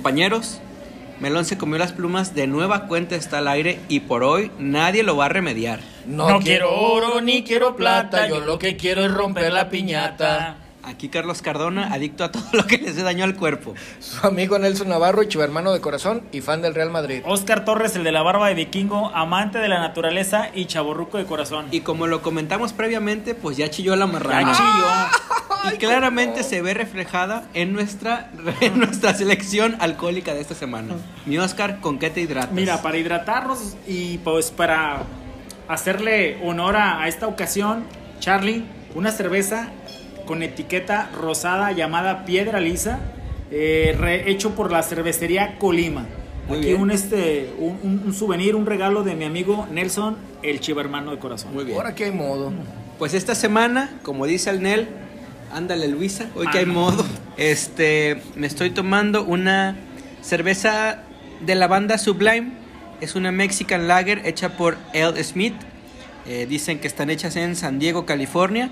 Compañeros, Melón se comió las plumas, de nueva cuenta está al aire y por hoy nadie lo va a remediar. No, quiero oro ni quiero plata, yo lo que quiero es romper la piñata. Aquí Carlos Cardona, adicto a todo lo que le hace daño al cuerpo. Su amigo Nelson Navarro, chivermano de corazón y fan del Real Madrid. Oscar Torres, el de la barba de vikingo, amante de la naturaleza y chaborruco de corazón. Y como lo comentamos previamente, pues ya chilló la Ya marrana. chilló. Y claramente se ve reflejada en nuestra, en nuestra selección alcohólica de esta semana. Mi Oscar, ¿con qué te hidratas? Mira, para hidratarnos y pues para hacerle honor a, a esta ocasión, Charlie, una cerveza con etiqueta rosada llamada Piedra Lisa, eh, re- hecho por la cervecería Colima. Muy Aquí bien. un este un, un- un souvenir, un regalo de mi amigo Nelson, el chivermano de corazón. Muy bien. Ahora hay modo. Pues esta semana, como dice el Nel, ándale Luisa, hoy que hay modo, este, me estoy tomando una cerveza de la banda Sublime. Es una Mexican Lager hecha por L. Smith. Eh, dicen que están hechas en San Diego, California.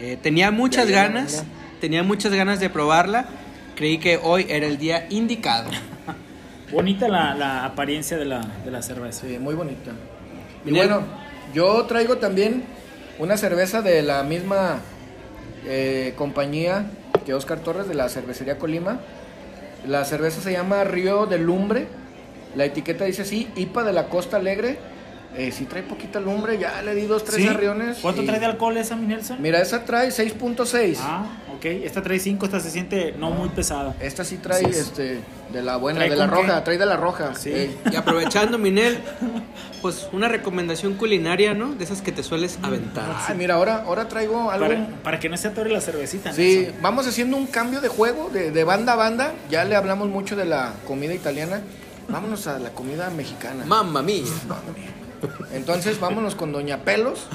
Eh, tenía muchas ganas, tenía muchas ganas de probarla. Creí que hoy era el día indicado. Bonita la, la apariencia de la, de la cerveza. Sí, muy bonita. Y bueno, yo traigo también una cerveza de la misma eh, compañía que Oscar Torres de la cervecería Colima. La cerveza se llama Río de Lumbre. La etiqueta dice así, IPA de la Costa Alegre. Eh, sí trae poquita lumbre, ya le di dos, tres ¿Sí? arriones. ¿Cuánto y- trae de alcohol esa, mi Nelson? Mira, esa trae 6.6. Ah, ok. Esta trae 5, esta se siente no muy pesada. Esta sí trae Sí. este de la buena, ¿Trae de la qué? roja, trae de la roja. Sí. Ey. Y aprovechando, Minel, pues una recomendación culinaria, ¿no? De esas que te sueles aventar. Ay, mira, ahora, ahora traigo algo. Para, para que no se atore la cervecita. Sí, Nelson. vamos haciendo un cambio de juego, de, de banda a banda. Ya le hablamos mucho de la comida italiana. Vámonos a la comida mexicana. Mamma mía. Entonces, vámonos con Doña Pelos.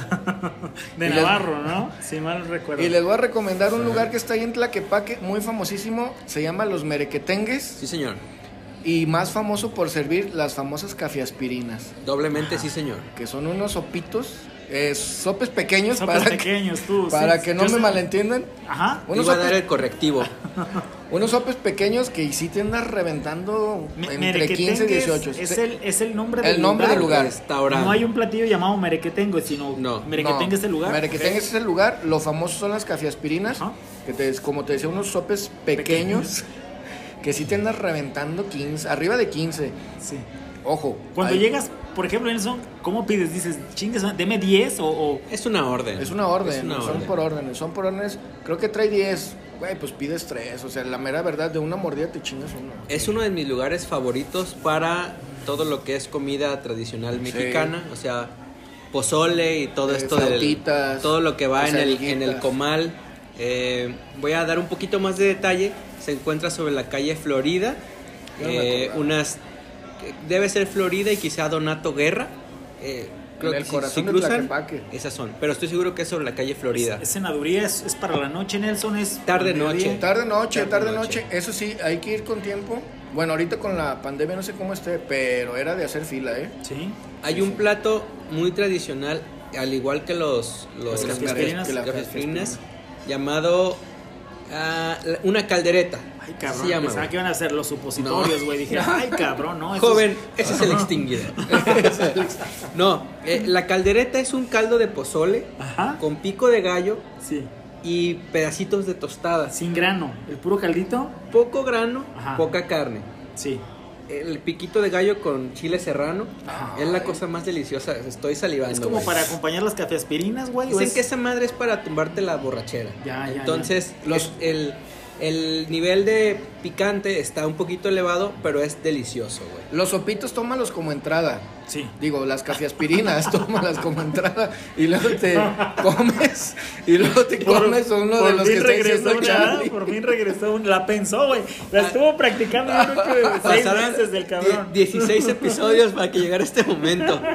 De Y les- Navarro, ¿no? Si mal recuerdo. Y les voy a recomendar un lugar que está ahí en Tlaquepaque, muy famosísimo. Se llama Los Merequetengues. Sí, señor. Y más famoso por servir las famosas cafiaspirinas. Doblemente sí, señor. Que son unos sopitos, eh, sopes pequeños Sopes para, pequeños, tú. que, para sí. que no me sé- malentiendan. Ajá. Unos Iba a dar sopes, el correctivo. unos sopes pequeños que sí te andas reventando Me- entre 15 y Merequetengues 18. Es el, es el nombre el del nombre lugar. del lugar. Restaurante. No hay un platillo llamado Merequetengue, sino No. Merequetengue es el lugar. Merequetengues es el lugar. Lo famoso son las cafiaspirinas. Ajá. Que te, como te decía, unos sopes pequeños. Que sí te andas reventando 15, arriba de 15. Sí. Ojo. Cuando llegas, por ejemplo, Nelson, ¿cómo pides? Dices, chingues, deme 10 o, o- Es una orden. Es una orden, Es una son orden. por órdenes, son por órdenes. Creo que trae 10. Güey, pues pides 3. O sea, la mera verdad, de una mordida te chingas uno. Es uno de mis lugares favoritos para todo lo que es comida tradicional mexicana. O sea, pozole y todo Eh, esto del, flautitas, todo lo que va en el, en el comal. Eh, voy a dar un poquito más de detalle. Se encuentra sobre la calle Florida. Eh, unas debe ser Florida y quizá Donato Guerra. Eh, creo En el que si- corazón si de cruzan, Tlaquepaque. esas son. Pero estoy seguro que es sobre la calle Florida. es cenaduría, es, es para la noche, Nelson, es Tarde, noche. Tarde noche, Tarde, tarde noche. noche. Eso sí, hay que ir con tiempo. Bueno, ahorita con la pandemia no sé cómo esté, pero era de hacer fila, ¿eh? Sí. Hay un plato muy tradicional, al igual que los, los llamado la- una caldereta. Ay, Se cabrón, llama, pensaba que iban a hacer los supositorios, güey. Dije, ay, cabrón, no. Joven, es- ese es el extinguido. no, eh, la caldereta es un caldo de pozole Ajá. con pico de gallo Sí. y pedacitos de tostadas. Sin grano. El puro caldito. Poco grano, Ajá. poca carne. Sí. El piquito de gallo con chile serrano es la cosa más deliciosa. Estoy salivando. Es como güey. para acompañar las cafiaspirinas, güey. Dicen es- que esa madre es para tumbarte la borrachera. Ya, ya, Entonces, los, el, el nivel de picante está un poquito elevado, pero es delicioso, güey. Los sopitos tómalos como entrada. Sí. Digo, las cafiaspirinas, tómalas como entrada y luego te comes y luego te comes uno de los que regresó una. Por fin regresó una. La pensó, güey. La estuvo practicando yo creo que seis Pasaron meses del cabrón. die- 16 episodios para que llegara este momento.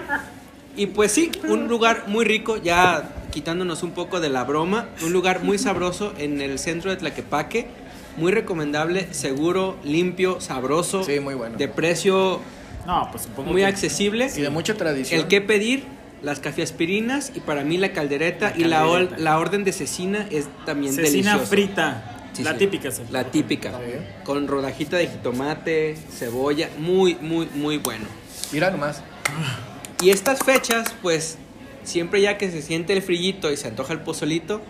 Y pues sí, un lugar muy rico, ya quitándonos un poco de la broma, un lugar muy sabroso en el centro de Tlaquepaque, muy recomendable, seguro, limpio, sabroso, Sí, muy bueno. de precio No, pues supongo muy que- accesible. Y de mucha tradición. El que pedir, las cafiaspirinas y para mí la caldereta y la, la orden de cecina es también Cecina deliciosa. frita. Sí, la sí. típica, sí. La típica. Sí. Con rodajita de jitomate, cebolla, muy, muy, muy bueno. Mira nomás. Y estas fechas, pues, siempre ya que se siente el frillito y se antoja el pozolito,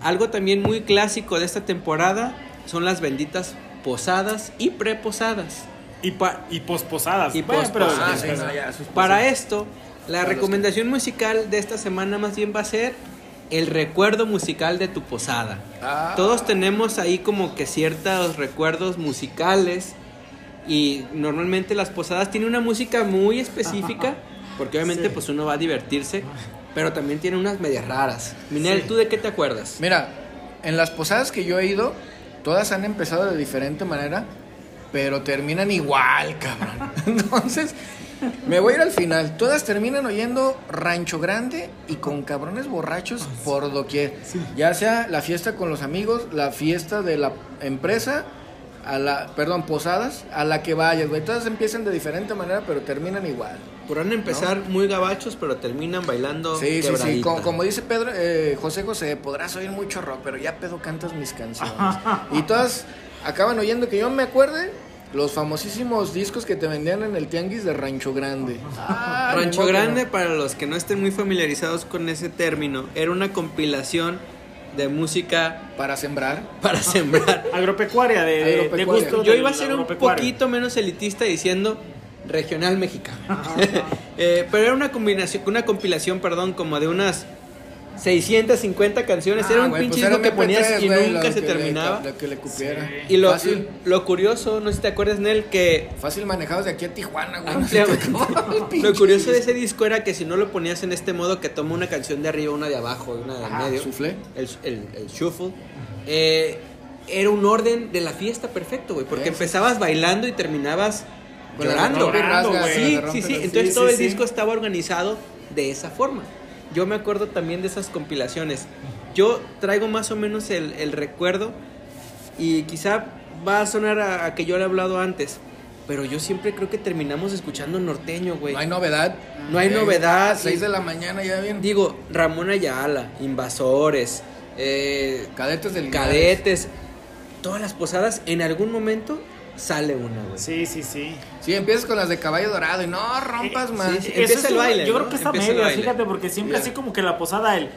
algo también muy clásico de esta temporada son las benditas posadas y preposadas. Y, pa- y posposadas. Y Bueno, pero- posposadas. Ah, sí, no, ya, eso es Para esto, la Para recomendación musical de esta semana más bien va a ser el recuerdo musical de tu posada. Ah. Todos tenemos ahí como que ciertos recuerdos musicales y normalmente las posadas tienen una música muy específica porque obviamente Sí. pues uno va a divertirse, pero también tiene unas medias raras. Minel, Sí. ¿tú de qué te acuerdas? Mira, en las posadas que yo he ido, todas han empezado de diferente manera, pero terminan igual, cabrón. Entonces, me voy a ir al final. Todas terminan oyendo Rancho Grande y con cabrones borrachos por doquier. Ya sea la fiesta con los amigos, la fiesta de la empresa, a la, perdón, posadas, a la que vayas, güey. Todas empiezan de diferente manera, pero terminan igual. Podrán empezar muy gabachos, pero terminan bailando Sí, sí, sí. Como, como dice Pedro, eh, José José, podrás oír mucho rock, pero ya pedo cantas mis canciones. y todas acaban oyendo que yo me acuerde los famosísimos discos que te vendían en el tianguis de Rancho Grande. Ah, Rancho Grande, para los que no estén muy familiarizados con ese término, era una compilación de música Para sembrar. para sembrar. Agropecuaria, de, de- de Agropecuaria. gusto. Yo iba a ser un poquito menos elitista diciendo regional mexicano. Eh, pero era una combinación, una compilación, perdón, como de unas 650 canciones. era Ah, un güey, pinche pues disco que MP3, ponías y güey, nunca se que le- terminaba. lo que le cupiera. Y lo, Fácil, lo curioso, no sé si te acuerdas, Nel, que fácil manejados de aquí a Tijuana, güey. lo curioso de ese disco era que si no lo ponías en este modo que toma una canción de arriba, una de abajo y una de Ajá, medio, soufflé. el, el, el shuffle, eh, era un orden de la fiesta perfecto, güey, porque Sí. empezabas bailando y terminabas llorando. Llorando, Sí, sí, sí. Entonces Sí, todo sí, el sí. disco estaba organizado de esa forma. Yo me acuerdo también de esas compilaciones. Yo traigo más o menos el, el recuerdo y quizá va a sonar a, a que yo le he hablado antes, pero yo siempre creo que terminamos escuchando norteño, güey. No hay novedad. No hay Eh, novedad. 6 de la mañana ya bien. Digo, Ramón Ayala, Invasores, eh, Cadetes del Cadetes, todas las posadas, en algún momento sale una, güey. Sí, sí, sí. Sí, empiezas con las de caballo dorado y no rompas Eh, más. sí, Empieza es el baile, Yo ¿no? creo que está media, baile. fíjate, porque siempre así como que la posada, el,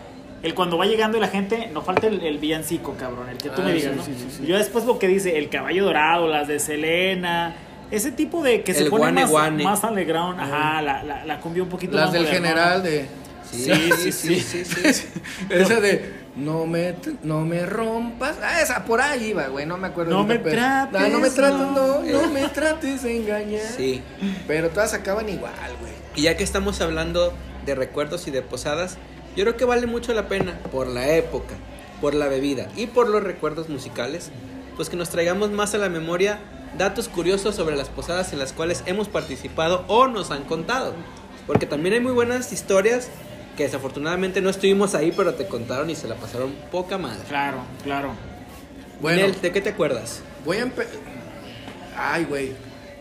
el cuando va llegando y la gente, no falta el, el villancico, cabrón, el que tú Ah, me sí, digas, ¿no? sí, sí, sí. Y Yo después lo que dice, el caballo dorado, las de Selena, ese tipo de que se pone guane, más, guane. más underground, ajá, la, la, la cumbia un poquito Las más del modernona. general de. Sí, sí, sí, sí, sí. Esa de no me, no me rompas. Ah, esa por ahí iba, güey. No me acuerdo. No me pero- trates, Ah, no me trates, no. no. No me trates de engañar. Sí. Pero todas acaban igual, güey. Y ya que estamos hablando de recuerdos y de posadas, yo creo que vale mucho la pena por la época, por la bebida y por los recuerdos musicales, pues que nos traigamos más a la memoria datos curiosos sobre las posadas en las cuales hemos participado o nos han contado. Porque también hay muy buenas historias que desafortunadamente no estuvimos ahí, pero te contaron y se la pasaron poca madre. Claro, claro. Bueno, Nel, ¿de qué te acuerdas? voy a empezar. Ay, güey.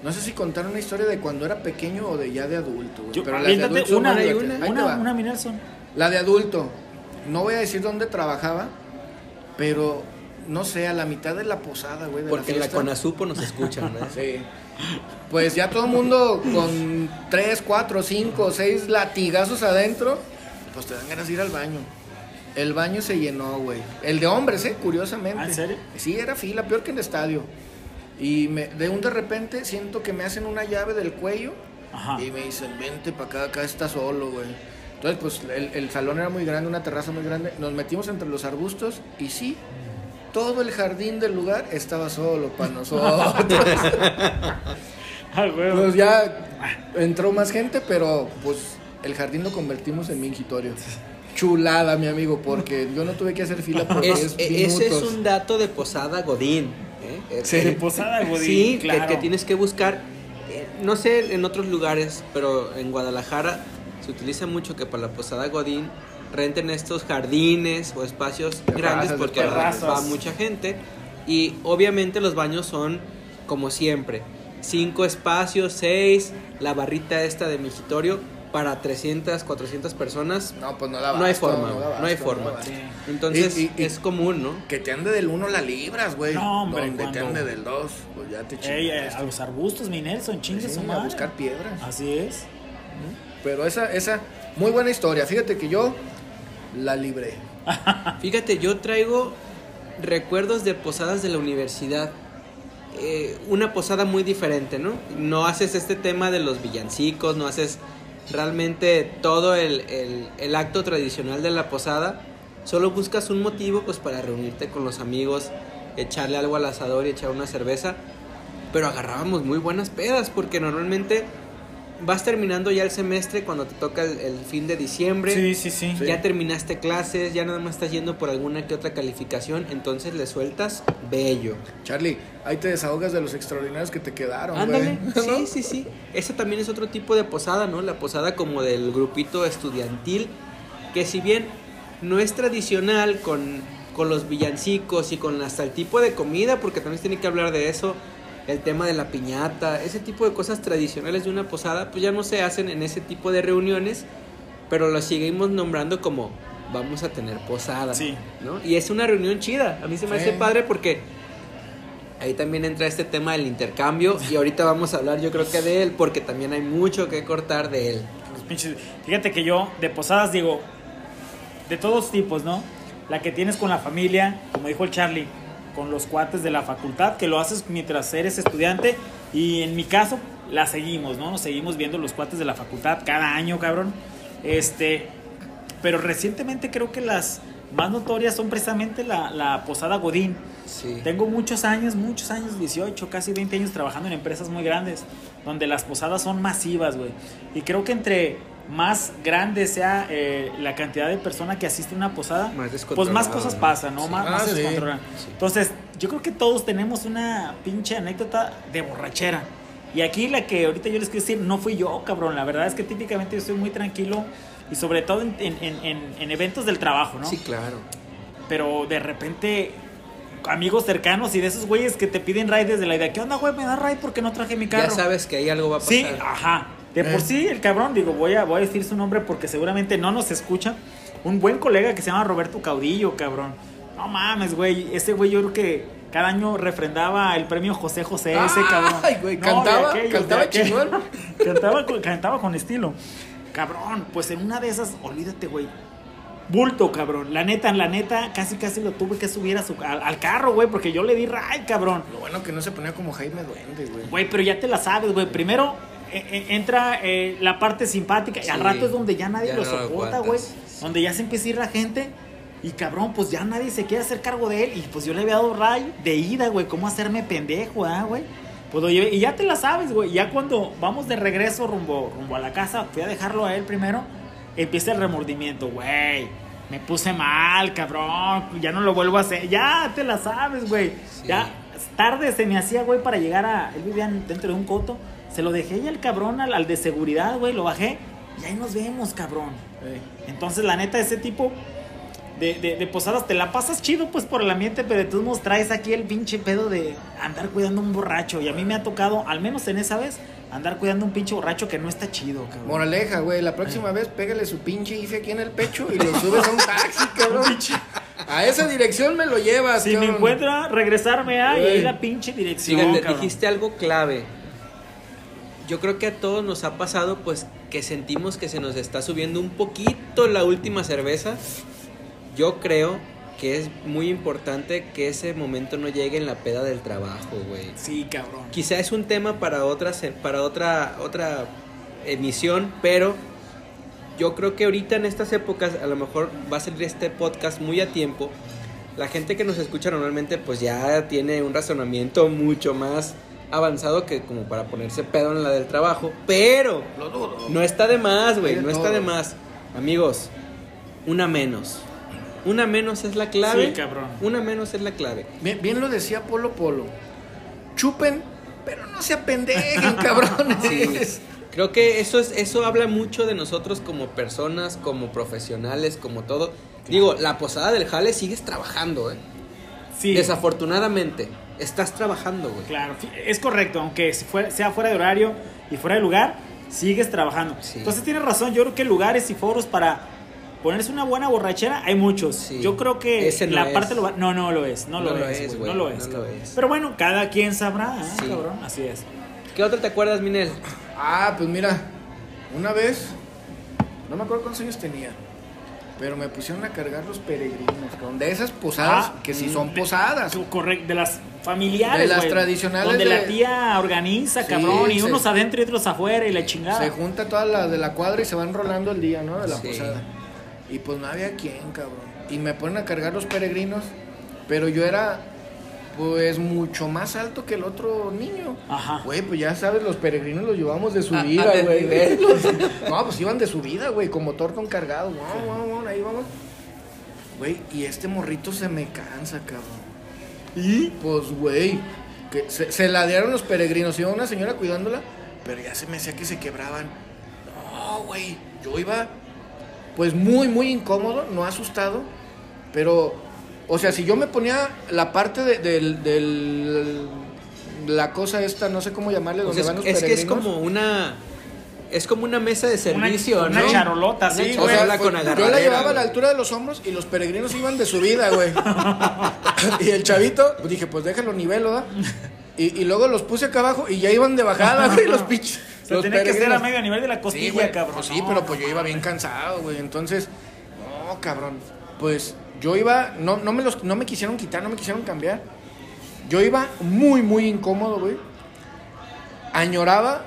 No sé si contar una historia de cuando era pequeño o de ya de adulto, güey. Yo, Pero las de adulto son una, una, una, una, mi Nelson. La de adulto. No voy a decir dónde trabajaba, pero no sé, a la mitad de la posada, güey. de Porque en la. Conasupo nos escuchan, ¿verdad? Sí. Pues ya todo el mundo con 3, 4, 5, 6 latigazos adentro, pues te dan ganas de ir al baño. El baño se llenó, güey. El de hombres, ¿eh? Curiosamente. ¿Ah, en serio? Sí, era fila, peor que en el estadio. Y me, de un de repente siento que me hacen una llave del cuello Ajá. y me dicen, vente para acá, acá está solo, güey. Entonces, pues el, el salón era muy grande, una terraza muy grande. Nos metimos entre los arbustos y sí, todo el jardín del lugar estaba solo para nosotros. Ah. Pues ya entró más gente, pero pues el jardín lo convertimos en mingitorio. Chulada, mi amigo, porque yo no tuve que hacer fila por Es- 10 e- ese es un dato de posada Godín. ¿eh? Sí. De posada, Godín, Sí, que- claro. que, tienes que buscar. eh, no sé en otros lugares, pero en Guadalajara se utiliza mucho que para la posada Godín renten estos jardines o espacios Terrazas, grandes porque terrazas. va mucha gente. Y obviamente los baños son como siempre. cinco espacios, seis, la barrita esta de migitorio para 300, 400 personas. No, pues no da No hay forma, no hay forma. Entonces Y- y- y- es común, ¿no? Que te ande del 1 la libras, güey. No, hombre, Donde te ande del 2, pues ya te Ey, eh, a los arbustos, mi Nelson, chingue Sí, su a buscar piedras. Así es. Pero esa, esa, muy buena historia. Fíjate que yo la libré. Fíjate, yo traigo recuerdos de posadas de la universidad. Eh, una posada muy diferente, ¿no? No haces este tema de los villancicos, no haces realmente todo el, el- el acto tradicional de la posada. Solo buscas un motivo pues para reunirte con los amigos, echarle algo al asador y echar una cerveza. Pero agarrábamos muy buenas pedas porque normalmente vas terminando ya el semestre cuando te toca el, el fin de diciembre. Sí, sí, sí. Sí. Ya terminaste clases, ya nada más estás yendo por alguna que otra calificación, entonces le sueltas bello. Charlie, ahí te desahogas de los extraordinarios que te quedaron, Ándale, güey. ¿No? sí, sí, sí. Esa también es otro tipo de posada, ¿no? La posada como del grupito estudiantil, que si bien no es tradicional con, con los villancicos y con hasta el tipo de comida, porque también se tiene que hablar de eso, el tema de la piñata, ese tipo de cosas tradicionales de una posada, pues ya no se hacen en ese tipo de reuniones, pero lo seguimos nombrando como vamos a tener posada, Sí. ¿no? Y es una reunión chida, a mí se me Sí. hace padre porque ahí también entra este tema del intercambio y ahorita vamos a hablar yo creo que de él porque también hay mucho que cortar de él. Fíjate que yo de posadas digo, de todos tipos, ¿no? La que tienes con la familia, como dijo el Charlie, con los cuates de la facultad, que lo haces mientras eres estudiante. Y en mi caso, la seguimos, ¿no? Nos seguimos viendo los cuates de la facultad cada año, cabrón. Este, pero recientemente creo que las más notorias son precisamente la, la posada Godín. Sí. Tengo muchos años, muchos años, 18, casi 20 años trabajando en empresas muy grandes, donde las posadas son masivas, güey. Y creo que entre más grande sea eh, la cantidad de personas que asiste a una posada, Más pues más cosas pasan, ¿no? Sí. Más, Ah, más se sí. descontrolan. Entonces, yo creo que todos tenemos una pinche anécdota de borrachera. Y aquí la que ahorita yo les quiero decir, no fui yo, cabrón. La verdad es que típicamente yo soy muy tranquilo y sobre todo en, en- en- en- en eventos del trabajo, ¿no? Sí, claro. pero de repente amigos cercanos y de esos güeyes que te piden ride desde la idea, ¿qué onda, güey? ¿Me da ride porque no traje mi carro? Ya sabes que ahí algo va a pasar. Sí, ajá. De por Eh. sí, el cabrón, digo, voy a, voy a decir su nombre porque seguramente no nos escucha. Un buen colega que se llama Roberto Caudillo, cabrón. No mames, güey. Ese güey yo creo que cada año refrendaba el premio José José, ese cabrón. Ay, güey, cantaba, aquellos, cantaba chingón. cantaba, con- cantaba con estilo. Cabrón, pues en una de esas, olvídate, güey. Bulto, cabrón. La neta, la neta, casi casi lo tuve que subir a su, al, al carro, güey, porque yo le di ride, cabrón. Lo bueno que no se ponía como Jaime Duende, güey. Güey, pero ya te la sabes, güey. Primero eh, eh, entra eh, la parte simpática y al Sí. rato es donde ya nadie Ya lo soporta, güey. Sí. Donde ya se empieza a ir la gente. Y cabrón, pues ya nadie se quiere hacer cargo de él. Y pues yo le había dado ray de ida, güey. ¿Cómo hacerme pendejo, ah, güey? Pues lo llevé- y ya te la sabes, güey. Ya cuando vamos de regreso rumbo, rumbo a la casa, fui a dejarlo a él primero. Empieza el remordimiento, güey. Me puse mal, cabrón. Ya no lo vuelvo a hacer. Ya te la sabes, güey. Sí. Ya tarde se me hacía, güey, para llegar a. Él vivía dentro de un coto. Se lo dejé ya al cabrón, al, al de seguridad, güey. Lo bajé. Y ahí nos vemos, cabrón. Entonces, la neta, ese tipo de, de, de posadas te la pasas chido, pues, por el ambiente, pero de todos modos traes aquí el pinche pedo de andar cuidando a un borracho. Y a mí me ha tocado, al menos en esa vez, andar cuidando a un pinche borracho que no está chido, cabrón. Moraleja, güey, la próxima vez pégale su pinche ife aquí en el pecho y lo subes a un taxi, cabrón. A esa dirección me lo llevas, Si me encuentra, regresarme a y ahí la pinche dirección. Fíjate, cabrón. dijiste algo clave. Yo creo que a todos nos ha pasado pues que sentimos que se nos está subiendo un poquito la última cerveza. Yo creo que es muy importante que ese momento no llegue en la peda del trabajo, güey. Sí, cabrón. Quizá es un tema para otra, para otra, otra emisión, pero yo creo que ahorita en estas épocas a lo mejor va a salir este podcast muy a tiempo. La gente que nos escucha normalmente pues ya tiene un razonamiento mucho más avanzado que como para ponerse pedo en la del trabajo, pero Lo dudo. no está de más, güey, no está de más. Amigos, una menos. Una menos es la clave. Sí, cabrón. Una menos es la clave. Bien, bien lo decía Polo Polo. Chupen, pero no se apendejen, cabrones. Sí. Creo que eso es eso habla mucho de nosotros como personas, como profesionales, como todo. Digo, la posada del jale sigues trabajando, ¿eh? Sí. Desafortunadamente. Estás trabajando, güey. Claro, es correcto, aunque si fuera- sea fuera de horario y fuera de lugar, sigues trabajando. Sí. Entonces tienes razón, yo creo que lugares y foros para ponerse una buena borrachera hay muchos. Sí. Yo creo que Ese no la es. parte no no lo es, no, No lo, lo es, es, güey, güey, no lo es. no lo es. Pero bueno, cada quien sabrá, ¿eh, Sí. cabrón, así es. ¿Qué otro te acuerdas, Minel? Ah, pues mira, una vez, no me acuerdo cuántos años tenía, pero me pusieron a cargar los peregrinos, cabrón, de esas posadas Ah, que sí son posadas. Correcto, de las familiares, De las tradicionales donde de- la tía organiza, Sí, cabrón, y se- unos adentro y otros afuera y la chingada. Se junta toda la de la cuadra y se van rolando el día, ¿no? De la Sí. posada. Y pues no había quien, cabrón. Y me ponen a cargar los peregrinos, pero yo era, pues, mucho más alto que el otro niño. Ajá. Güey, pues ya sabes, los peregrinos los llevamos de subida, a güey. No, pues iban de subida, güey, como tortón cargado. Guau, guau, guau, ahí vamos. Güey, y este morrito se me cansa, cabrón. ¿Y? Pues, güey, que se, se ladearon los peregrinos. Iba una señora cuidándola, pero ya se me hacía que se quebraban. No, güey, yo iba, pues, muy, muy incómodo, no asustado, pero, o sea, si yo me ponía la parte de, del, del- la cosa esta, no sé cómo llamarle, O donde sea, van es, los es que es peregrinos. como una. Es como una mesa de servicio, Una- una ¿no? charolota, Una sí, O güey. sea, pues, con yo la llevaba a la altura de los hombros y los peregrinos iban de subida, güey. y el chavito, pues dije, pues déjalo nivel, ¿verdad? Y, y luego los puse acá abajo y ya iban de bajada, güey, los pinches. O sea, los tenía que ser a peregrinos. medio nivel de la costilla, güey, cabrón. pues sí, No, pero pues yo iba bien cansado, güey. Entonces, no, cabrón. Pues yo iba, no, no, me los, no me quisieron quitar, no me quisieron cambiar. Yo iba muy, muy incómodo, güey. Añoraba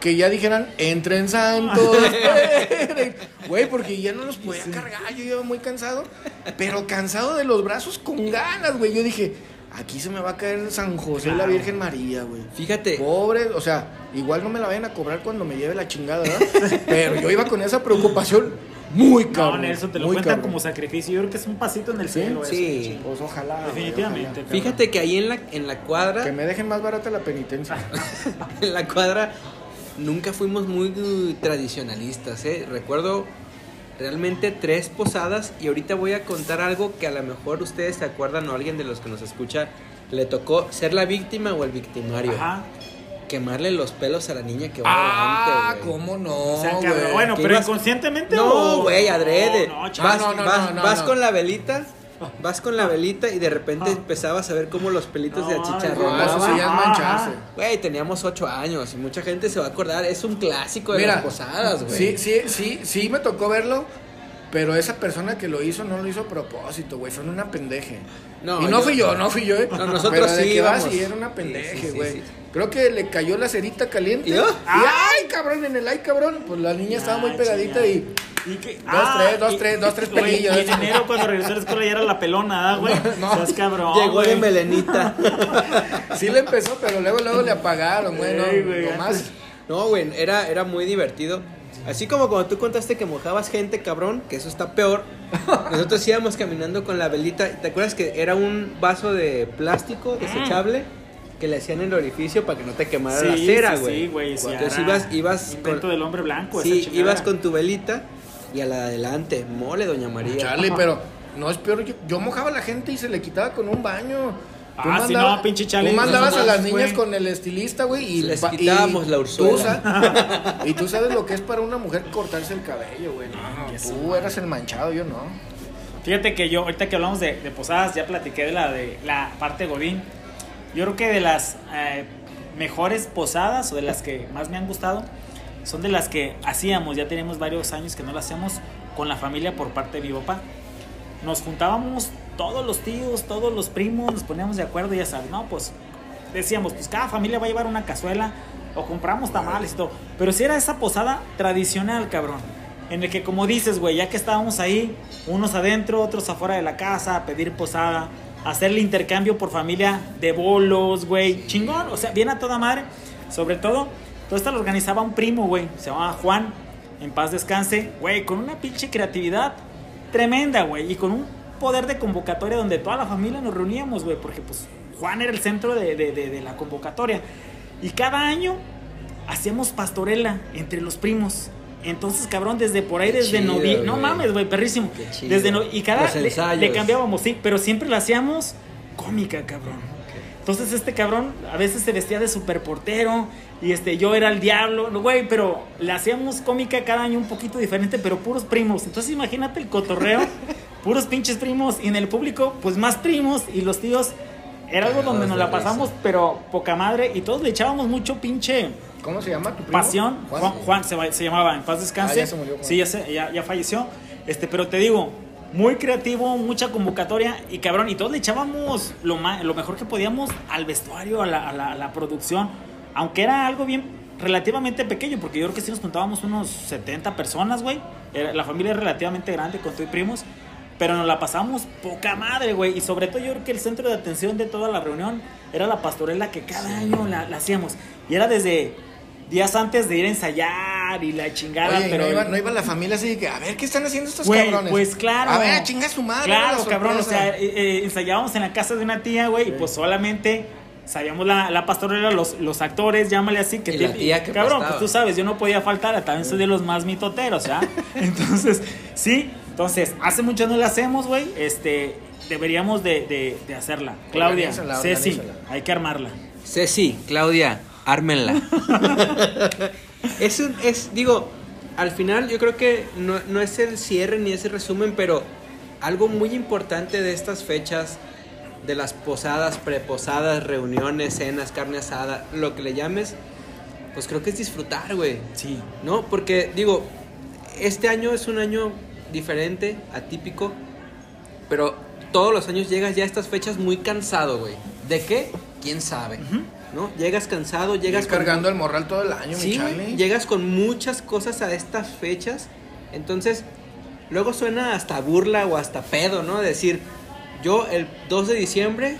que ya dijeran, entren santos. esperen". Güey, porque ya no los podía cargar, yo iba muy cansado. Pero cansado de los brazos con ganas, güey. Yo dije, aquí se me va a caer San José y la. Virgen María, güey. Fíjate, Pobre, o sea, igual no me la vayan a cobrar cuando me lleve la chingada, ¿verdad? Pero yo iba con esa preocupación muy No, cabrón. Nelson, te lo muy cuentan cabrón. como sacrificio. Yo creo que es un pasito en el ¿Sí? cielo. eso, Sí. chingón. Pues ojalá. Definitivamente. ojalá. fíjate que ahí en la, en la cuadra. Que me dejen más barata la penitencia. en la cuadra nunca fuimos muy tradicionalistas, ¿eh? Recuerdo realmente tres posadas y ahorita voy a contar algo que a lo mejor ustedes se acuerdan o alguien de los que nos escucha le tocó ser la víctima o el victimario. Ajá. Quemarle los pelos a la niña que va ah, adelante, güey. ¿cómo no? O sea, güey? bueno, pero ibas- inconscientemente No, o- güey, adrede. No, no, vas no, vas- vas con la velita, vas con la velita y de repente Ah. empezabas a ver cómo los pelitos de No, achicharrón. No, eso sí ya es mancharse. ajá. Güey, teníamos ocho años y mucha gente se va a acordar. Es un clásico de Mira, las posadas, güey. Sí, sí, sí, sí me tocó verlo. Pero esa persona que lo hizo no lo hizo a propósito, güey. Son una pendeje. No, y no yo- fui yo, no fui yo, ¿eh? No, nosotros Pero de sí que vas íbamos. y era una pendeje, sí, sí, güey. sí. Creo que le cayó la cerita caliente. ¿Y yo? ¡ay, cabrón! En el ay, cabrón. Pues la niña estaba muy Ah, pegadita y... ¿Y? Dos, tres, dos, tres, dos, tres pelillos. Y en enero cuando regresó a la escuela ya era la pelona, ¿ah, güey? No. Seas cabrón, Llegó de melenita. Sí le empezó, pero luego, luego le apagaron, güey. No, nomás... No, güey, era, era muy divertido. Así como cuando tú contaste que mojabas gente, cabrón, que eso está peor. Nosotros íbamos caminando con la velita. ¿Te acuerdas que era un vaso de plástico desechable? Que le hacían el orificio para que no te quemara la cera, güey. sí, güey. sí, Entonces ibas, ibas con, del hombre blanco. sí, ibas con tu velita y a la de adelante, mole, doña María. Charlie, pero no es peor. Yo, yo mojaba a la gente y se le quitaba con un baño. Tú Ah, sí, no, pinche Charlie, Tú mandabas no a las niñas güey. con el estilista, güey, y Les quitábamos y la tú sa- y tú sabes lo que es para una mujer cortarse el cabello, güey. No, no, que su tú eras el manchado, yo no. Fíjate que yo, ahorita que hablamos de, de posadas, ya platiqué de la de la parte Godín. Yo creo que de las eh, mejores posadas o de las que más me han gustado son de las que hacíamos, ya tenemos varios años que no las hacemos con la familia por parte de mi papá. Nos juntábamos todos los tíos, todos los primos, nos poníamos de acuerdo, ya sabes, ¿no? Pues decíamos, pues cada familia va a llevar una cazuela o compramos tamales y todo. Pero si era esa posada tradicional, cabrón. En el que, como dices, güey, ya que estábamos ahí, unos adentro, otros afuera de la casa, a pedir posada, hacerle intercambio por familia de bolos, güey. Chingón, o sea, bien a toda madre. Sobre todo, todo esto lo organizaba un primo, güey. Se llamaba Juan, en paz descanse, güey, con una pinche creatividad tremenda, güey. Y con un poder de convocatoria donde toda la familia nos reuníamos, güey. Porque, pues, Juan era el centro de, de- de- de la convocatoria. Y cada año hacíamos pastorela entre los primos. Entonces, cabrón, desde por ahí, Qué desde noviembre. No mames, güey, perrísimo. Qué chido. Desde no- y cada le, le cambiábamos, sí, pero siempre la hacíamos cómica, cabrón. Entonces este cabrón a veces se vestía de superportero y este yo era el diablo, güey, pero le hacíamos cómica cada año un poquito diferente, pero puros primos. Entonces imagínate el cotorreo, puros pinches primos y en el público pues más primos y los tíos era algo donde nos la pasamos pero poca madre y todos le echábamos mucho pinche ¿Cómo se llama tu primo? Pasión, Juan, Juan se, va- se llamaba, en paz descanse. Ah, ya se murió, Juan. sí, ya, se- ya, ya falleció. Este, pero te digo, muy creativo, mucha convocatoria y cabrón, y todos le echábamos lo, ma- lo mejor que podíamos al vestuario, a la, a la- a la producción, aunque era algo bien relativamente pequeño, porque yo creo que sí nos contábamos unos 70 personas, güey. La familia es relativamente grande con tu y primos. Pero nos la pasamos poca madre, güey. Y sobre todo yo creo que el centro de atención de toda la reunión era la pastorela que cada año la, la hacíamos. Y era desde días antes de ir a ensayar y la chingada. Oye, ¿y pero no, iba, no iba la familia así de que, a ver, ¿qué están haciendo estos Güey, cabrones? pues claro. A ver, chinga su madre. Claro, cabrón. O sea, eh, eh, ensayábamos en la casa de una tía, güey, y pues solamente sabíamos la, la pastorela, los, los actores, llámale así. Que Y la tía que Cabrón, pues tú sabes, yo no podía faltar, también soy de los más mitoteros, ¿ya? Entonces, sí, entonces, hace mucho no la hacemos, güey. Este, deberíamos de, de, de hacerla. Claudia, Organízala, Ceci, organízala. hay que armarla. Ceci, Claudia, ármenla. es un, es, digo, al final yo creo que no, no es el cierre ni ese resumen, pero algo muy importante de estas fechas, de las posadas, preposadas, reuniones, cenas, carne asada, lo que le llames, pues creo que es disfrutar, güey. Sí. ¿No? Porque, digo, este año es un año diferente, atípico, pero todos los años llegas ya a estas fechas muy cansado, güey. ¿De qué? ¿Quién sabe? ¿No? Llegas cansado, llegas Llegas cargando el morral todo el año, mi Sí, güey, Charlie. llegas con muchas cosas a estas fechas. Entonces, luego suena hasta burla o hasta pedo, ¿no? Decir, yo el 2 de diciembre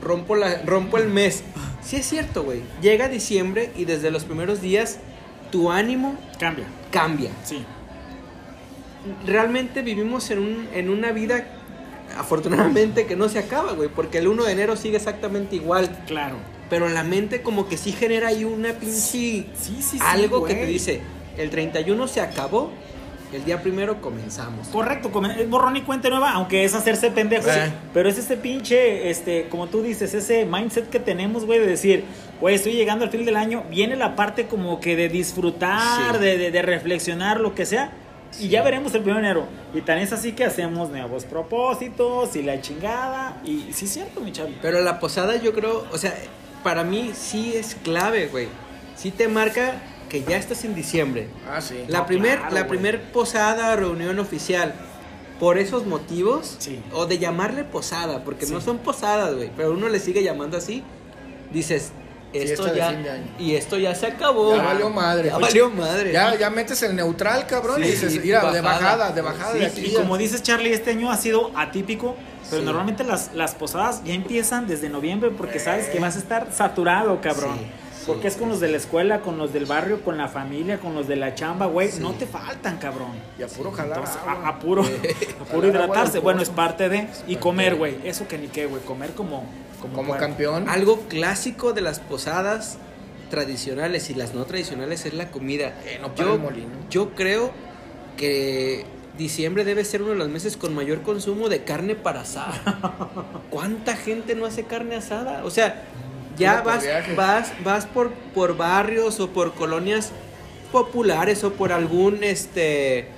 rompo, la, rompo el mes. Sí es cierto, güey. Llega diciembre y desde los primeros días tu ánimo Cambia. cambia. Sí. Realmente vivimos en, un, en una vida, afortunadamente, que no se acaba, güey. Porque el 1 de enero sigue exactamente igual. Claro. Pero la mente como que sí genera ahí una pinche... Sí, sí, sí, algo que te dice, el 31 se acabó, el día primero comenzamos. Correcto, es borrón y cuenta nueva, aunque es hacerse pendejo. Eh. Pero es ese pinche, este, como tú dices, ese mindset que tenemos, güey, de decir, güey, estoy llegando al fin del año, viene la parte como que de disfrutar, de- de reflexionar, lo que sea. Y ya veremos el primero de enero. Y tan es así que hacemos nuevos propósitos y la chingada. Y sí es cierto, mi chavi. Pero la posada yo creo, o sea, para mí sí es clave, güey. Sí te marca que ya estás en diciembre. Ah, sí. La No, primer, claro, la primer posada, reunión oficial, por esos motivos, Sí. o de llamarle posada, porque Sí. no son posadas, güey, pero uno le sigue llamando así, dices, esto ya, fin de año. y esto ya se acabó. Ya valió madre. Ya valió madre. Ya, ya metes el neutral, cabrón, y dices, mira, de bajada. de bajada Sí, de aquí. y como dices Charlie, este año ha sido atípico, pero Sí. normalmente las, las posadas ya empiezan desde noviembre porque sabes que vas a estar saturado, cabrón. Porque es con los de la escuela, con los del barrio, con la familia, con los de la chamba, güey. Sí. No te faltan, cabrón. Y a puro jalar Entonces, a, a puro, a puro Jalar agua hidratarse. Bueno, es parte de. Y comer, güey. Eso que ni qué, güey. Comer como. Como, campeón. Algo clásico de las posadas tradicionales y las no tradicionales es la comida. Eh, no yo, yo creo que diciembre debe ser uno de los meses con mayor consumo de carne para asar. ¿Cuánta gente no hace carne asada? O sea, ya vas, vas, vas por, por barrios o por colonias populares o por algún este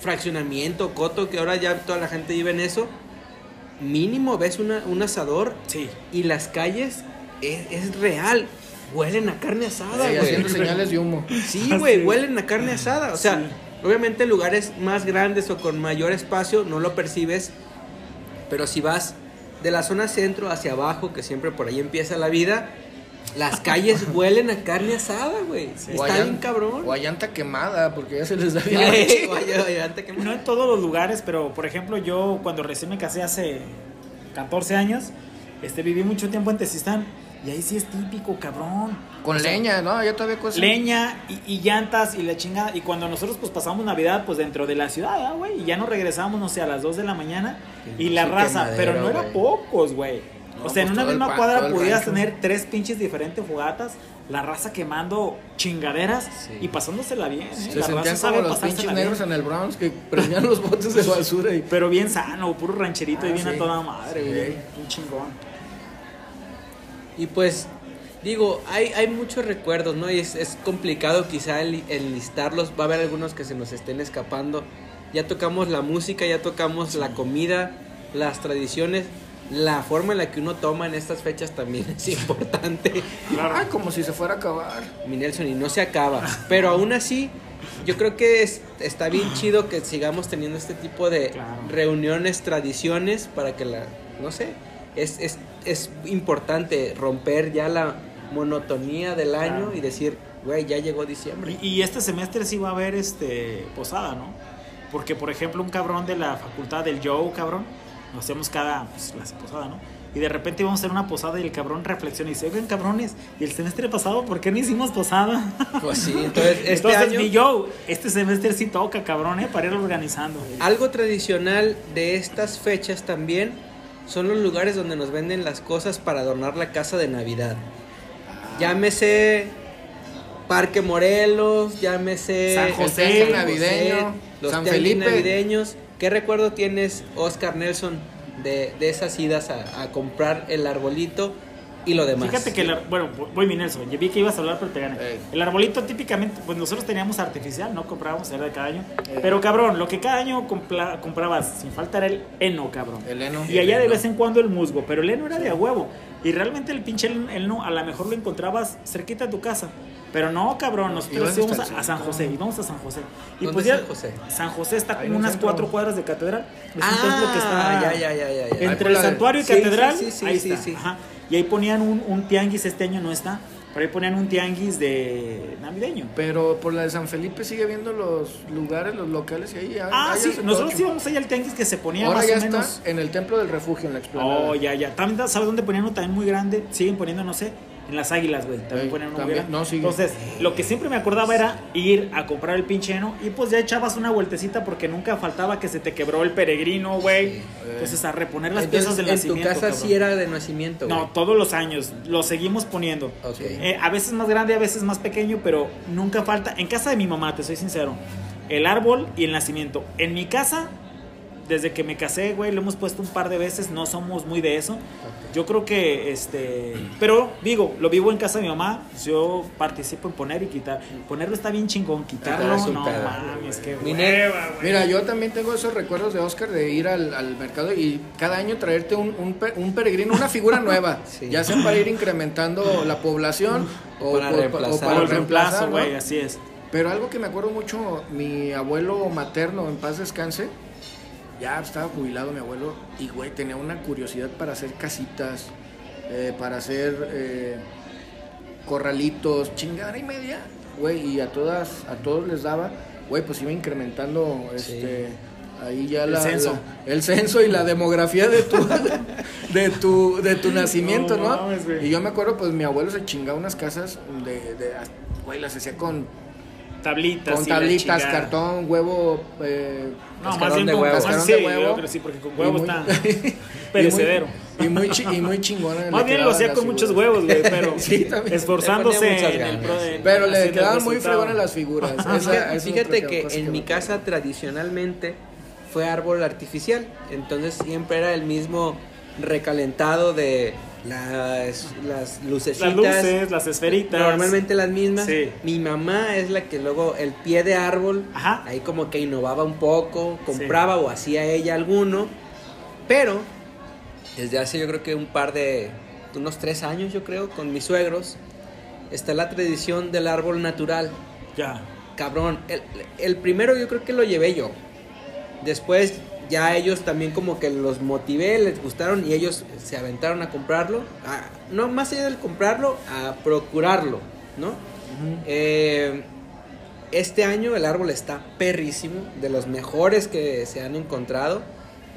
fraccionamiento, coto, que ahora ya toda la gente vive en eso. Mínimo ves una, un asador Sí. y las calles es, es real. Huelen a carne asada, Sí, güey. haciendo señales de humo. Sí, güey, Sí. huelen a carne asada. O sea, Sí. obviamente en lugares más grandes o con mayor espacio no lo percibes. Pero si vas de la zona centro hacia abajo, que siempre por ahí empieza la vida, las calles huelen a carne asada, güey. O Está bien cabrón. O a llanta quemada, porque ya se les da bien. No en todos los lugares, pero por ejemplo, yo cuando recién me casé hace 14 años, este, viví mucho tiempo en Tezistán. Y ahí sí es típico, cabrón. Con O sea, leña, ¿no? Ya todavía cosas. leña y, y llantas y la chingada. Y cuando nosotros pues pasamos Navidad pues dentro de la ciudad, ¿ah, güey. Y ya nos regresamos, no sé, a las 2 de la mañana. Y la Sí, raza, pero no era güey. pocos, güey. No, o sea, en pues una misma cuadra rancho. tener tres pinches diferentes fogatas. La raza quemando chingaderas Sí. y pasándosela bien, ¿eh? Se la sentían raza sabe los pinches bien. negros en el Browns que prendían los botes de basura y. Pero bien sano, puro rancherito y Ah, bien a toda madre, Sí. güey. Un chingón. Y pues, digo, hay, hay muchos recuerdos, ¿no? Y es, es complicado quizá el, el listarlos. Va a haber algunos que se nos estén escapando. Ya tocamos la música, ya tocamos la comida, las tradiciones. La forma en la que uno toma en estas fechas también es importante. Ah, como si se fuera a acabar. Mi Nelson, y no se acaba. Pero aún así, yo creo que es- está bien chido que sigamos teniendo este tipo de Claro. reuniones, tradiciones, para que la, no sé, es, es, es importante romper ya la monotonía del año Claro. y decir, güey, ya llegó diciembre. Y, y este semestre sí va a haber este posada, ¿no? Porque, por ejemplo, un cabrón de la facultad del Joe, cabrón, hacemos cada pues, la posada, ¿no? Y de repente íbamos a hacer una posada y el cabrón reflexiona y dice, oigan, cabrones, ¿y el semestre pasado por qué no hicimos posada? Pues sí, entonces este Entonces, año... mi Joe, este semestre sí toca, cabrón, ¿eh? Para ir organizando. Algo tradicional de estas fechas también son los lugares donde nos venden las cosas para adornar la casa de Navidad. Llámese Parque Morelos, llámese San José San navideño, los San Felipe. navideños. ¿Qué recuerdo tienes, Oscar Nelson, de, de esas idas a, a comprar el arbolito y lo demás? Fíjate que, el ar- bueno, voy mi Nelson, yo vi que ibas a hablar, pero te gané. Ey. El arbolito típicamente, pues nosotros teníamos artificial, no comprábamos, era de cada año. Ey. Pero cabrón, lo que cada año compla- comprabas sin falta era el heno, cabrón. El heno. Y allá El de heno. vez en cuando el musgo, pero el heno era de a huevo. Y realmente el pinche heno a lo mejor lo encontrabas cerquita de tu casa. Pero no, cabrón, nosotros íbamos a, a San. José, íbamos a San José. Y ¿Dónde pues es ya, San José? San José está como unas centro. cuatro cuadras de catedral. Es un Ah, templo que está ya, ya, ya, ya, ya. Ahí entre el santuario y Sí, catedral. sí, sí, sí, ahí sí, está. Ajá. Y ahí ponían un, un tianguis, este año no está, pero ahí ponían un tianguis de navideño. Pero por la de San Felipe sigue viendo los lugares, los locales y ahí. Ah, sí, nosotros ocho. íbamos ahí al tianguis que se ponía Ahora más ya o menos. está en el templo del refugio, en la explanada. Oh, ya, ya. También, ¿sabes dónde ponían uno también muy grande? Siguen poniendo, no sé, en las águilas, güey. También Ey, ponían uno también, no, sigue. Entonces, lo que siempre me acordaba era ir a comprar el pinche heno y pues ya echabas una vueltecita porque nunca faltaba que se te quebró el peregrino, güey. Entonces, a reponer las Entonces, piezas del en nacimiento. tu casa cabrón. sí era de nacimiento, güey. No, todos los años. Lo seguimos poniendo. Eh, a veces más grande, a veces más pequeño, pero nunca falta. En casa de mi mamá, te soy sincero, el árbol y el nacimiento. En mi casa, desde que me casé, güey, lo hemos puesto un par de veces. No somos muy de eso. Yo creo que, este. Pero digo, lo vivo en casa de mi mamá. Yo participo en poner y quitar. Ponerlo está bien chingón. Quitarlo, un no mames, qué hueva, güey. Mira, yo también tengo esos recuerdos de Oscar de ir al, al mercado y cada año traerte un, un, un peregrino, una figura nueva, Sí. ya sea para ir incrementando la población o, Para o- o reemplazar. Para para el reemplazo, reemplazar, ¿no? güey, así es. Pero algo que me acuerdo mucho, mi abuelo materno, en paz descanse, ya estaba jubilado mi abuelo y, güey, tenía una curiosidad para hacer casitas, eh, para hacer eh, corralitos, chingada y media, güey, y a todas, a todos les daba, güey, pues iba incrementando, este, ahí ya El la, censo. la- el censo y la demografía de tu, de tu, de tu nacimiento, No ¿no? mames, güey. y yo me acuerdo, pues mi abuelo se chingaba unas casas de, de güey, las hacía con Tablitas. con tablitas, cartón, huevo, eh, No, más bien de con huevo. Cascarón sí, de huevo. yo creo que sí, porque con y huevo muy- está y muy- perecedero. Y muy, chi- y muy chingona. le Más bien lo hacía con muchos huevos, güey, pero Sí, también. esforzándose en el pro de- Pero le quedaban muy fregonas las figuras. Esa- Fíjate, es fíjate otra que en mi casa tradicionalmente fue árbol artificial, entonces siempre era el mismo recalentado de las, las lucecitas. Las luces, las esferitas. Normalmente las mismas. Sí. Mi mamá es la que luego el pie de árbol, Ajá. ahí como que innovaba un poco, compraba o hacía ella alguno, pero desde hace yo creo que un par de, unos tres años yo creo, con mis suegros, está la tradición del árbol natural. Ya. Cabrón, el, el primero yo creo que lo llevé yo. Después ya ellos también como que los motivé, les gustaron y ellos se aventaron a comprarlo. a- no más allá del comprarlo, a procurarlo, ¿no? Eh, este año el árbol está perrísimo, de los mejores que se han encontrado.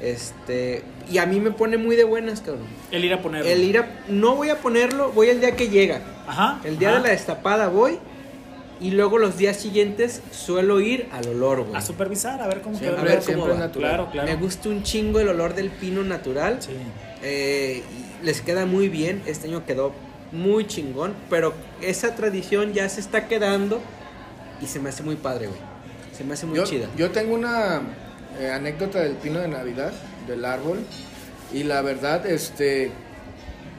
Este, y a mí me pone muy de buenas, cabrón. El ir a ponerlo. El ir a, no voy a ponerlo, voy el día que llega. Ajá. El día ajá. de la destapada voy y luego los días siguientes suelo ir al olor, güey. A supervisar, a ver cómo Siempre, queda. A ver cómo siempre va. natural. Claro, claro. Me gusta un chingo el olor del pino natural. Sí. Eh, les queda muy bien. Este año quedó muy chingón. Pero esa tradición ya se está quedando y se me hace muy padre, güey. Se me hace muy yo, chida. yo tengo una eh, anécdota del pino de Navidad, del árbol. Y la verdad, este.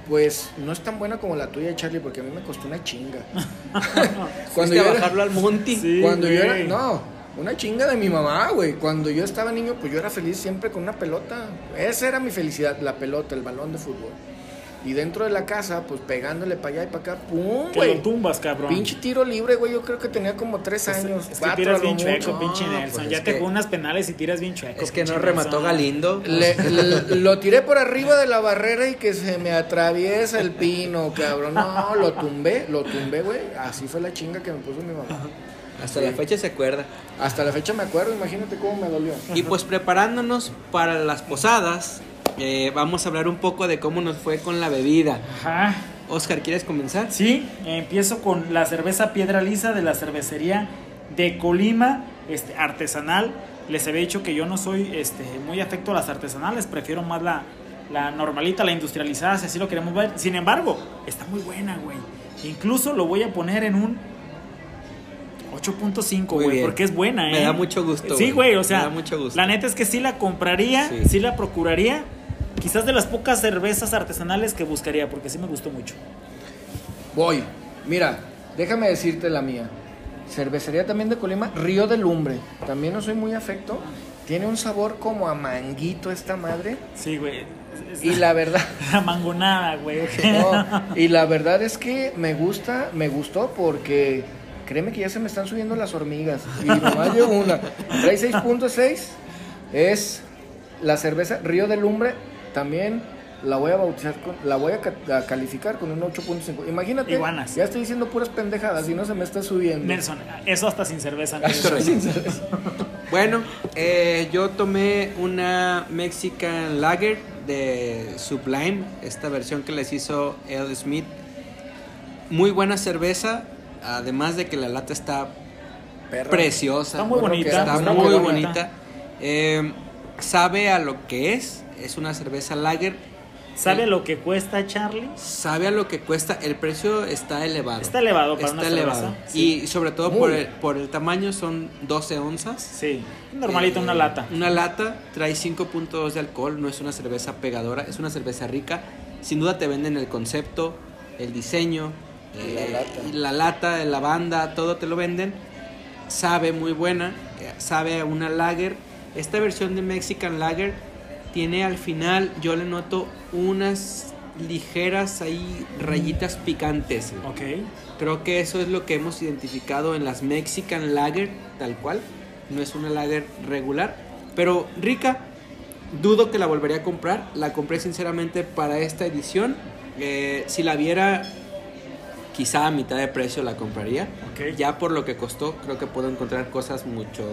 Pues no es tan buena como la tuya, Charlie, porque a mí me costó una chinga. A yo era- bajarlo al monte. Sí, cuando yo era, no, una chinga de mi mamá, güey. Cuando yo estaba niño, pues yo era feliz siempre con una pelota. Esa era mi felicidad, la pelota, el balón de fútbol. Y dentro de la casa, pues pegándole para allá y para acá, pum, Que lo tumbas, cabrón. Pinche tiro libre, güey. Yo creo que tenía como tres Es- años. Es, que cuatro tiras lo bien chueco, pinche No, Nelson. pues ya te que- unas penales y tiras bien chueco. Es que no remató Nelson. Galindo. Le- le- lo tiré por arriba de la barrera y que se me atraviesa el pino, cabrón. No, lo tumbé, lo tumbé, güey. Así fue la chinga que me puso mi mamá. Hasta la fecha se acuerda. Hasta la fecha me acuerdo, imagínate cómo me dolió. Y pues preparándonos para las posadas, eh, vamos a hablar un poco de cómo nos fue con la bebida. Ajá. Oscar, ¿quieres comenzar? Sí, empiezo con la cerveza Piedra Lisa de la cervecería de Colima, este, artesanal. Les había dicho que yo no soy este, muy afecto a las artesanales, prefiero más la, la normalita, la industrializada, si así lo queremos ver. Sin embargo, está muy buena, güey. Incluso lo voy a poner en un 8.5, Muy güey, porque es buena, ¿eh? Me da mucho gusto, Sí, güey. o Me sea, da mucho gusto. la neta es que sí la compraría, Sí. sí la procuraría. Quizás de las pocas cervezas artesanales que buscaría, porque sí me gustó mucho. Voy. Mira, déjame decirte la mía. Cervecería también de Colima, Río de Lumbre. También no soy muy afecto. Tiene un sabor como a manguito esta madre. Sí, güey. Y la verdad, La mangonada, güey. no, y la verdad es que me gusta, me gustó porque créeme que ya se me están subiendo las hormigas. Y nomás llevo una. Trae 6.6. Es la cerveza Río de Lumbre. También la voy a bautizar con, la voy a, ca- a calificar con un 8.5. Imagínate. Iguanas. Ya estoy diciendo puras pendejadas y no se me está subiendo. Nelson, eso hasta sin cerveza. Hasta sin cerveza. Bueno, eh, yo tomé una Mexican Lager de Sublime, esta versión que les hizo Ed Smith. Muy buena cerveza, además de que la lata está Perra. preciosa. Está muy Bueno, bonita. Está Está muy muy bonita. Eh, sabe a lo que es, es una cerveza lager. ¿Sabe lo que cuesta, Charlie? Sabe a lo que cuesta, el precio está elevado. Está elevado para Está una elevado. cerveza, sí. Y sobre todo por el, por el tamaño, son 12 onzas. Sí. Normalita Eh, una lata. Una lata trae 5.2 de alcohol, no es una cerveza pegadora, es una cerveza rica. Sin duda te venden el concepto, el diseño, Y la eh, lata. la lata, la banda, todo te lo venden. Sabe muy buena, eh, sabe a una lager. Esta versión de Mexican Lager tiene al final, yo le noto unas ligeras ahí rayitas picantes. Ok. Creo que eso es lo que hemos identificado en las Mexican Lager, tal cual. No es una lager regular, pero rica. Dudo que la volvería a comprar. La compré sinceramente para esta edición. Eh, si la viera, quizá a mitad de precio la compraría. Ok. Ya por lo que costó, creo que puedo encontrar cosas mucho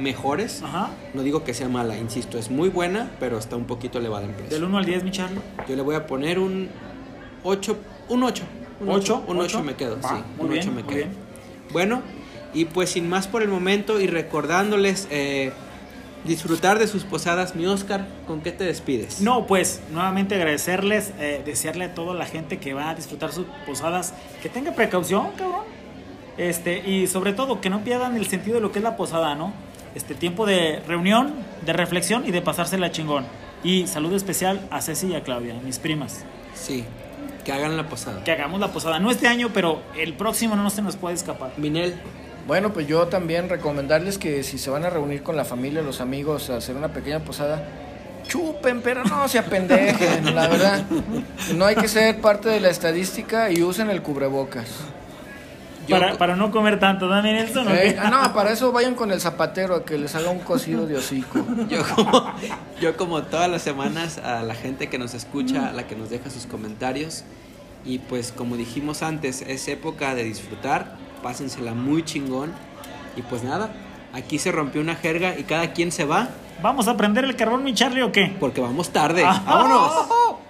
mejores. Ajá. No digo que sea mala, insisto, es muy buena, pero está un poquito elevada en precio. Del 1 al 10, mi Charlie. Yo le voy a poner un 8, un 8. Un ¿Ocho? 8, un 8 ¿Ocho? me quedo, sí, un bien, 8 me muy quedo. bien. Bueno, y pues sin más por el momento y recordándoles eh, disfrutar de sus posadas, mi Oscar, ¿con qué te despides? No, pues nuevamente agradecerles, eh, desearle a toda la gente que va a disfrutar sus posadas que tenga precaución, cabrón. Este, y sobre todo que no pierdan el sentido de lo que es la posada, ¿no? Este tiempo de reunión, de reflexión y de pasársela chingón. Y saludo especial a Ceci y a Claudia, mis primas. Sí, que hagan la posada. Que hagamos la posada, no este año, pero el próximo no se nos puede escapar. Minel, Bueno, pues yo también recomendarles que si se van a reunir con la familia, los amigos, a hacer una pequeña posada, chupen, pero no se apendejen, la verdad. No hay que ser parte de la estadística y usen el cubrebocas. Yo- para, para no comer tanto, ¿Dani Nelson? ¿o Eh, ah, no, para eso vayan con el zapatero a que les haga un cocido de hocico. yo como, yo como todas las semanas a la gente que nos escucha, a la que nos deja sus comentarios. Y pues como dijimos antes, es época de disfrutar, pásensela muy chingón. Y pues nada, aquí se rompió una jerga y cada quien se va ¿Vamos a prender el carbón, mi Charlie, o qué? porque vamos tarde. ¡Vámonos!